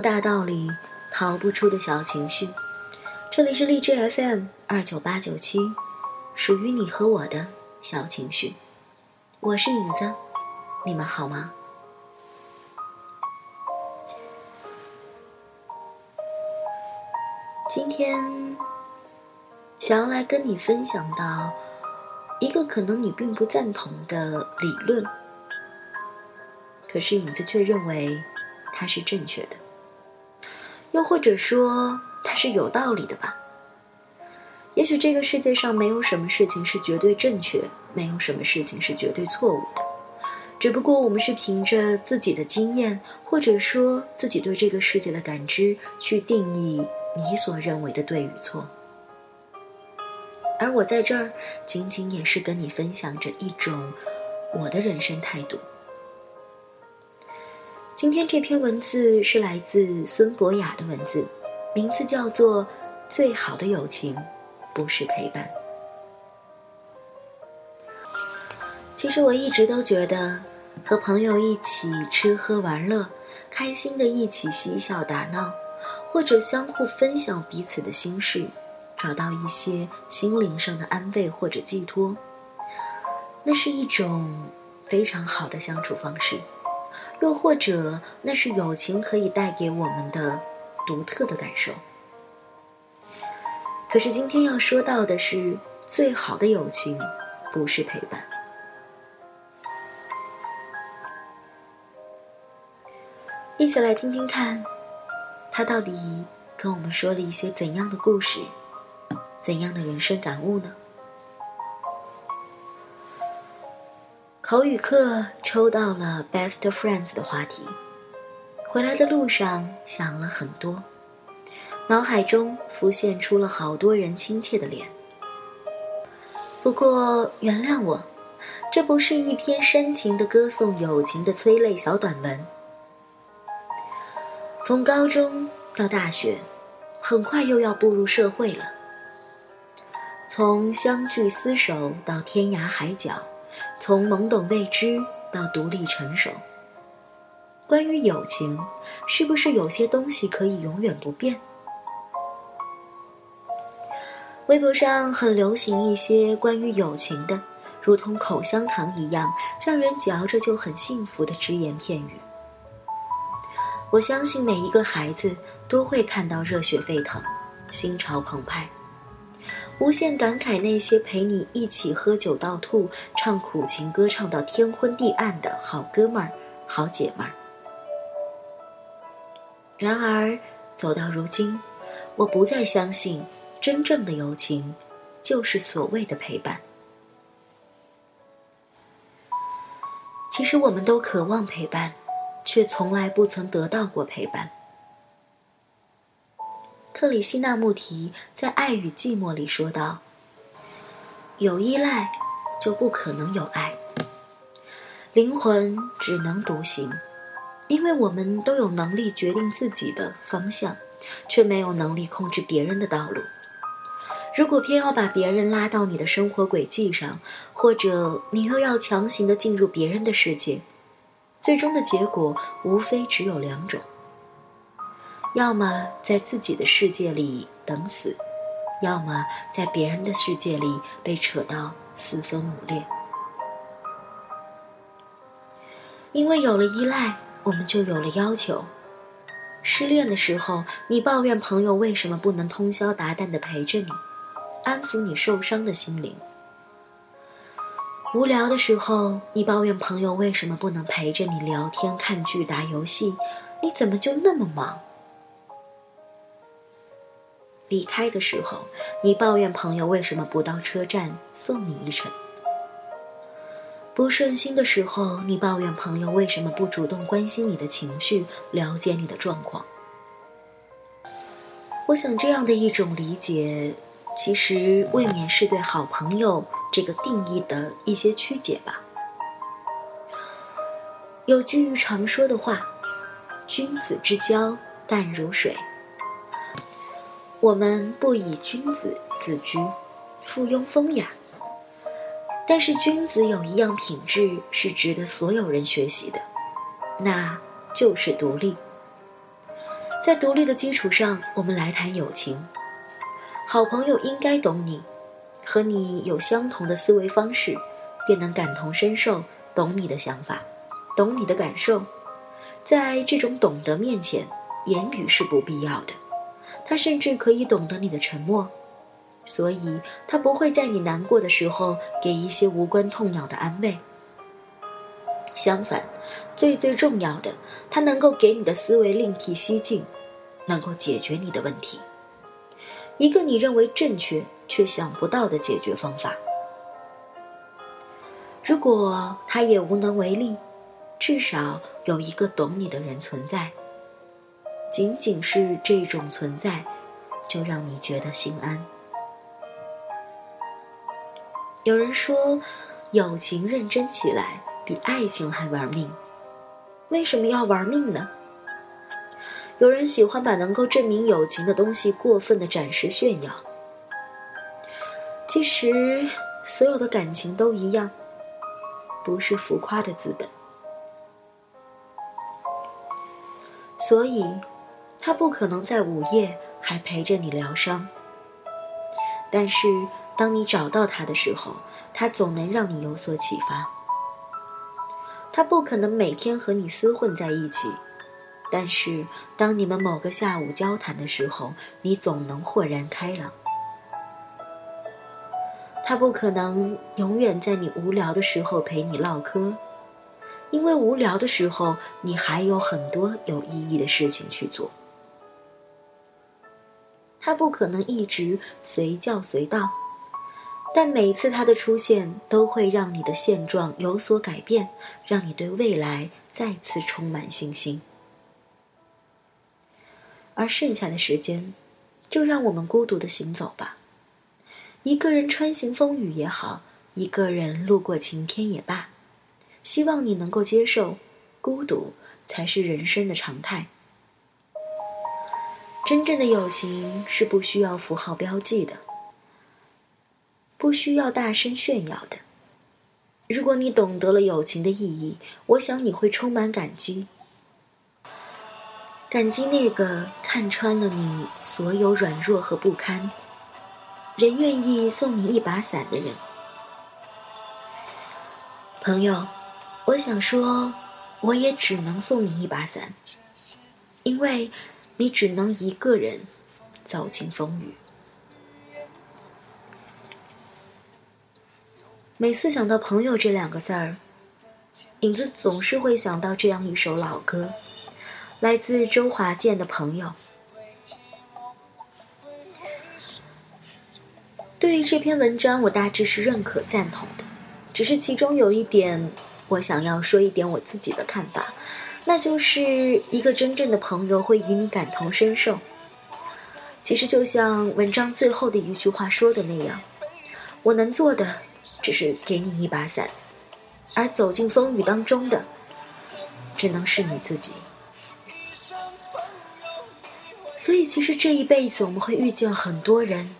大道理，逃不出的小情绪。这里是荔枝 FM 二九八九七，属于你和我的小情绪。我是影子，你们好吗？今天想要来跟你分享到一个可能你并不赞同的理论，可是影子却认为它是正确的，又或者说它是有道理的吧。也许这个世界上没有什么事情是绝对正确，没有什么事情是绝对错误的，只不过我们是凭着自己的经验，或者说自己对这个世界的感知去定义。你所认为的对与错，而我在这儿仅仅也是跟你分享着一种我的人生态度。今天这篇文字是来自孙博雅的文字，名字叫做《最好的友情不是陪伴》。其实我一直都觉得，和朋友一起吃喝玩乐，开心的一起嬉笑打闹。或者相互分享彼此的心事，找到一些心灵上的安慰或者寄托，那是一种非常好的相处方式。又或者，那是友情可以带给我们的独特的感受。可是今天要说到的是，最好的友情不是陪伴。一起来听听看。他到底跟我们说了一些怎样的故事，怎样的人生感悟呢？口语课抽到了 best friends 的话题，回来的路上想了很多，脑海中浮现出了好多人亲切的脸。不过原谅我，这不是一篇深情的歌颂友情的催泪小短文。从高中到大学，很快又要步入社会了。从相聚厮守到天涯海角，从懵懂未知到独立成熟。关于友情，是不是有些东西可以永远不变？微博上很流行一些关于友情的，如同口香糖一样，让人嚼着就很幸福的只言片语。我相信每一个孩子都会看到热血沸腾，心潮澎湃，无限感慨那些陪你一起喝酒到吐、唱苦情歌唱到天昏地暗的好哥们儿、好姐们儿。然而，走到如今，我不再相信真正的友情就是所谓的陪伴。其实，我们都渴望陪伴。却从来不曾得到过陪伴。克里希那穆提在《爱与寂寞》里说道：“有依赖，就不可能有爱。灵魂只能独行，因为我们都有能力决定自己的方向，却没有能力控制别人的道路。如果偏要把别人拉到你的生活轨迹上，或者你又要强行的进入别人的世界。”最终的结果无非只有两种：要么在自己的世界里等死，要么在别人的世界里被扯到四分五裂。因为有了依赖，我们就有了要求。失恋的时候，你抱怨朋友为什么不能通宵达旦的陪着你，安抚你受伤的心灵。无聊的时候，你抱怨朋友为什么不能陪着你聊天、看剧、打游戏？你怎么就那么忙？离开的时候，你抱怨朋友为什么不到车站送你一程？不顺心的时候，你抱怨朋友为什么不主动关心你的情绪、了解你的状况？我想，这样的一种理解，其实未免是对好朋友。这个定义的一些曲解吧。有句常说的话：“君子之交淡如水。”我们不以君子自居，附庸风雅。但是君子有一样品质是值得所有人学习的，那就是独立。在独立的基础上，我们来谈友情。好朋友应该懂你，和你有相同的思维方式，便能感同身受，懂你的想法，懂你的感受。在这种懂得面前，言语是不必要的。他甚至可以懂得你的沉默，所以他不会在你难过的时候给一些无关痛痒的安慰。相反，最最重要的，他能够给你的思维另辟蹊径，能够解决你的问题。一个你认为正确却想不到的解决方法。如果他也无能为力，至少有一个懂你的人存在。仅仅是这种存在，就让你觉得心安。有人说，友情认真起来。比爱情还玩命，为什么要玩命呢？有人喜欢把能够证明友情的东西过分的展示炫耀。其实，所有的感情都一样，不是浮夸的资本。所以，他不可能在午夜还陪着你疗伤。但是，当你找到他的时候，他总能让你有所启发。他不可能每天和你厮混在一起，但是当你们某个下午交谈的时候，你总能豁然开朗。他不可能永远在你无聊的时候陪你唠嗑，因为无聊的时候你还有很多有意义的事情去做。他不可能一直随叫随到。但每次他的出现，都会让你的现状有所改变，让你对未来再次充满信心。而剩下的时间，就让我们孤独的行走吧。一个人穿行风雨也好，一个人路过晴天也罢，希望你能够接受，孤独才是人生的常态。真正的友情是不需要符号标记的。不需要大声炫耀的。如果你懂得了友情的意义，我想你会充满感激，感激那个看穿了你所有软弱和不堪，仍愿意送你一把伞的人。朋友，我想说，我也只能送你一把伞，因为你只能一个人走进风雨。每次想到“朋友”这两个字儿，影子总是会想到这样一首老歌，来自周华健的《朋友》。对于这篇文章，我大致是认可赞同的，只是其中有一点，我想要说一点我自己的看法，那就是一个真正的朋友会与你感同身受。其实就像文章最后的一句话说的那样，我能做的。只是给你一把伞，而走进风雨当中的，只能是你自己。所以，其实这一辈子我们会遇见很多人，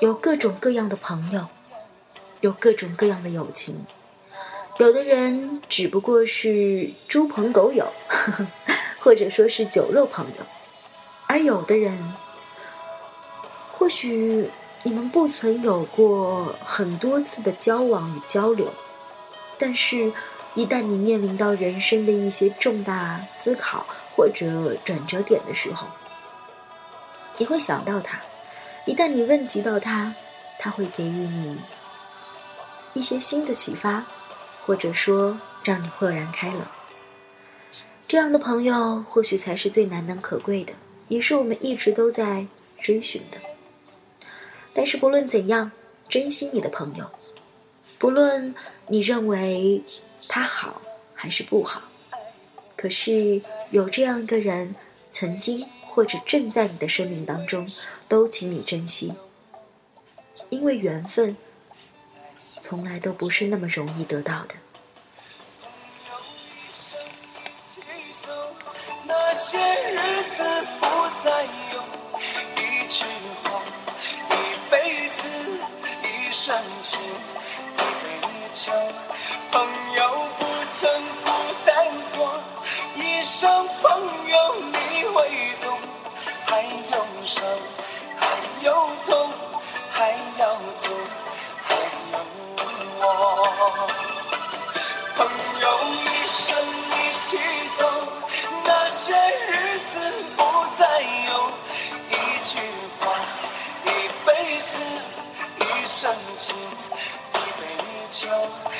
有各种各样的朋友，有各种各样的友情。有的人只不过是猪朋狗友，或者说是酒肉朋友，而有的人，或许。你们不曾有过很多次的交往与交流，但是，一旦你面临到人生的一些重大思考或者转折点的时候，你会想到他。一旦你问及到他，他会给予你一些新的启发，或者说让你豁然开朗。这样的朋友，或许才是最难能可贵的，也是我们一直都在追寻的。但是不论怎样，珍惜你的朋友，不论你认为他好还是不好，可是有这样一个人，曾经或者正在你的生命当中，都请你珍惜，因为缘分从来都不是那么容易得到的。朋友一生一起走那些日子不再有一句话一辈子一生情一杯酒朋友不曾孤单过。一声朋友你会懂还有伤还有痛。So.